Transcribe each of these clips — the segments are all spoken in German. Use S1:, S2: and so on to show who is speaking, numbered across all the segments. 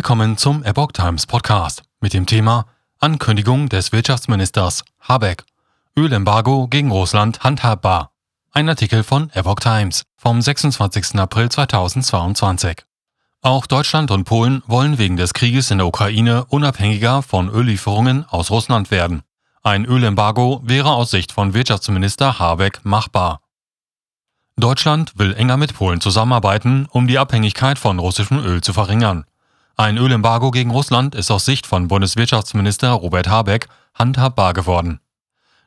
S1: Willkommen zum Epoch Times Podcast mit dem Thema Ankündigung des Wirtschaftsministers Habeck. Ölembargo gegen Russland handhabbar. Ein Artikel von Epoch Times vom 26. April 2022. Auch Deutschland und Polen wollen wegen des Krieges in der Ukraine unabhängiger von Öllieferungen aus Russland werden. Ein Ölembargo wäre aus Sicht von Wirtschaftsminister Habeck machbar. Deutschland will enger mit Polen zusammenarbeiten, um die Abhängigkeit von russischem Öl zu verringern. Ein Ölembargo gegen Russland ist aus Sicht von Bundeswirtschaftsminister Robert Habeck handhabbar geworden.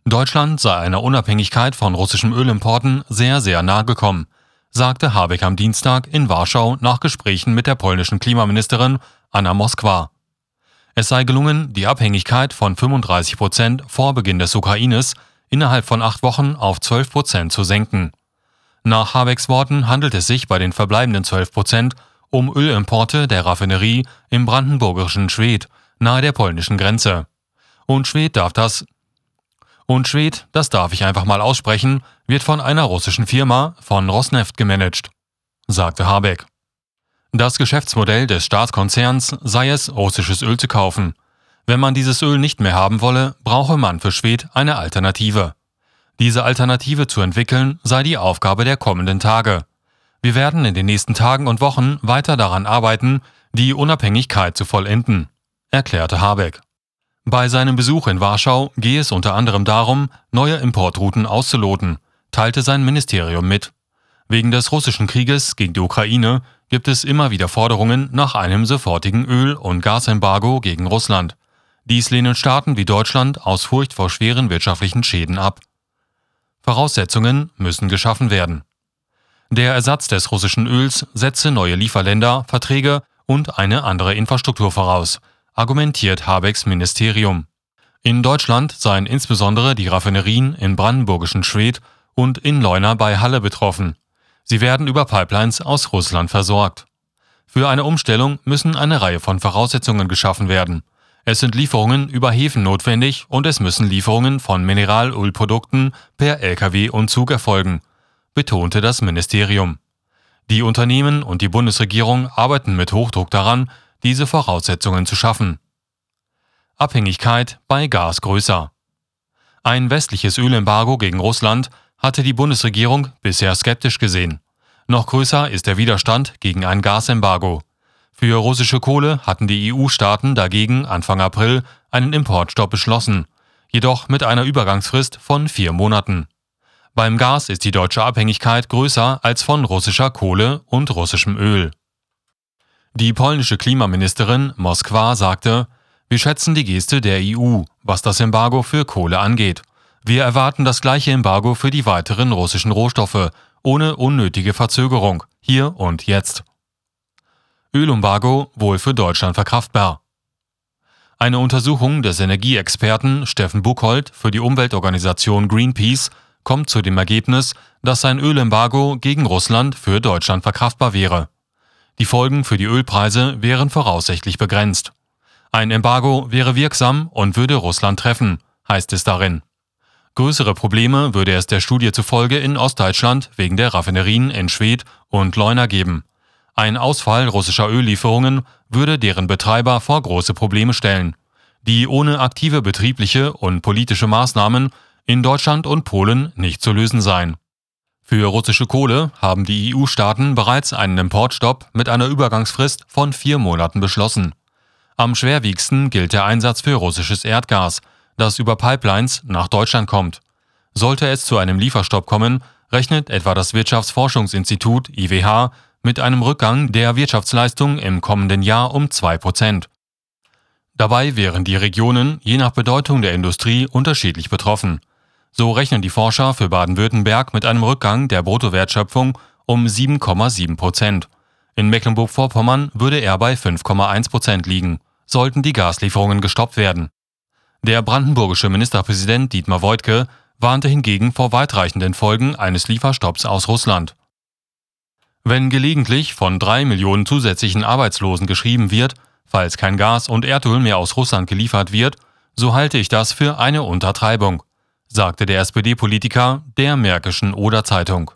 S1: Deutschland sei einer Unabhängigkeit von russischem Ölimporten sehr, sehr nahe gekommen, sagte Habeck am Dienstag in Warschau nach Gesprächen mit der polnischen Klimaministerin Anna Moskwa. Es sei gelungen, die Abhängigkeit von 35 Prozent vor Beginn des Ukraines innerhalb von acht Wochen auf 12 Prozent zu senken. Nach Habecks Worten handelt es sich bei den verbleibenden 12 Prozent um Ölimporte der Raffinerie im brandenburgischen Schwedt, nahe der polnischen Grenze. Und Schwedt darf das und Schwedt, das darf ich einfach mal aussprechen, wird von einer russischen Firma, von Rosneft gemanagt, sagte Habeck. Das Geschäftsmodell des Staatskonzerns sei es, russisches Öl zu kaufen. Wenn man dieses Öl nicht mehr haben wolle, brauche man für Schwedt eine Alternative. Diese Alternative zu entwickeln sei die Aufgabe der kommenden Tage. Wir werden in den nächsten Tagen und Wochen weiter daran arbeiten, die Unabhängigkeit zu vollenden, erklärte Habeck. Bei seinem Besuch in Warschau gehe es unter anderem darum, neue Importrouten auszuloten, teilte sein Ministerium mit. Wegen des russischen Krieges gegen die Ukraine gibt es immer wieder Forderungen nach einem sofortigen Öl- und Gasembargo gegen Russland. Dies lehnen Staaten wie Deutschland aus Furcht vor schweren wirtschaftlichen Schäden ab. Voraussetzungen müssen geschaffen werden. Der Ersatz des russischen Öls setze neue Lieferländer, Verträge und eine andere Infrastruktur voraus, argumentiert Habecks Ministerium. In Deutschland seien insbesondere die Raffinerien im brandenburgischen Schwedt und in Leuna bei Halle betroffen. Sie werden über Pipelines aus Russland versorgt. Für eine Umstellung müssen eine Reihe von Voraussetzungen geschaffen werden. Es sind Lieferungen über Häfen notwendig und es müssen Lieferungen von Mineralölprodukten per Lkw und Zug erfolgen betonte das Ministerium. Die Unternehmen und die Bundesregierung arbeiten mit Hochdruck daran, diese Voraussetzungen zu schaffen. Abhängigkeit bei Gas größer. Ein westliches Ölembargo gegen Russland hatte die Bundesregierung bisher skeptisch gesehen. Noch größer ist der Widerstand gegen ein Gasembargo. Für russische Kohle hatten die EU-Staaten dagegen Anfang April einen Importstopp beschlossen, jedoch mit einer Übergangsfrist von vier Monaten. Beim Gas ist die deutsche Abhängigkeit größer als von russischer Kohle und russischem Öl. Die polnische Klimaministerin Moskwa sagte, wir schätzen die Geste der EU, was das Embargo für Kohle angeht. Wir erwarten das gleiche Embargo für die weiteren russischen Rohstoffe, ohne unnötige Verzögerung, hier und jetzt. Ölembargo wohl für Deutschland verkraftbar. Eine Untersuchung des Energieexperten Steffen Buchholz für die Umweltorganisation Greenpeace kommt zu dem Ergebnis, dass ein Ölembargo gegen Russland für Deutschland verkraftbar wäre. Die Folgen für die Ölpreise wären voraussichtlich begrenzt. Ein Embargo wäre wirksam und würde Russland treffen, heißt es darin. Größere Probleme würde es der Studie zufolge in Ostdeutschland wegen der Raffinerien in Schwedt und Leuna geben. Ein Ausfall russischer Öllieferungen würde deren Betreiber vor große Probleme stellen, die ohne aktive betriebliche und politische Maßnahmen in Deutschland und Polen nicht zu lösen sein. Für russische Kohle haben die EU-Staaten bereits einen Importstopp mit einer Übergangsfrist von vier Monaten beschlossen. Am schwerwiegendsten gilt der Einsatz für russisches Erdgas, das über Pipelines nach Deutschland kommt. Sollte es zu einem Lieferstopp kommen, rechnet etwa das Wirtschaftsforschungsinstitut IWH mit einem Rückgang der Wirtschaftsleistung im kommenden Jahr um zwei Prozent. Dabei wären die Regionen je nach Bedeutung der Industrie unterschiedlich betroffen. So rechnen die Forscher für Baden-Württemberg mit einem Rückgang der Bruttowertschöpfung um 7,7 Prozent. In Mecklenburg-Vorpommern würde er bei 5,1 Prozent liegen, sollten die Gaslieferungen gestoppt werden. Der brandenburgische Ministerpräsident Dietmar Woidke warnte hingegen vor weitreichenden Folgen eines Lieferstopps aus Russland. Wenn gelegentlich von drei Millionen zusätzlichen Arbeitslosen geschrieben wird, falls kein Gas und Erdöl mehr aus Russland geliefert wird, so halte ich das für eine Untertreibung sagte der SPD-Politiker der Märkischen Oder Zeitung.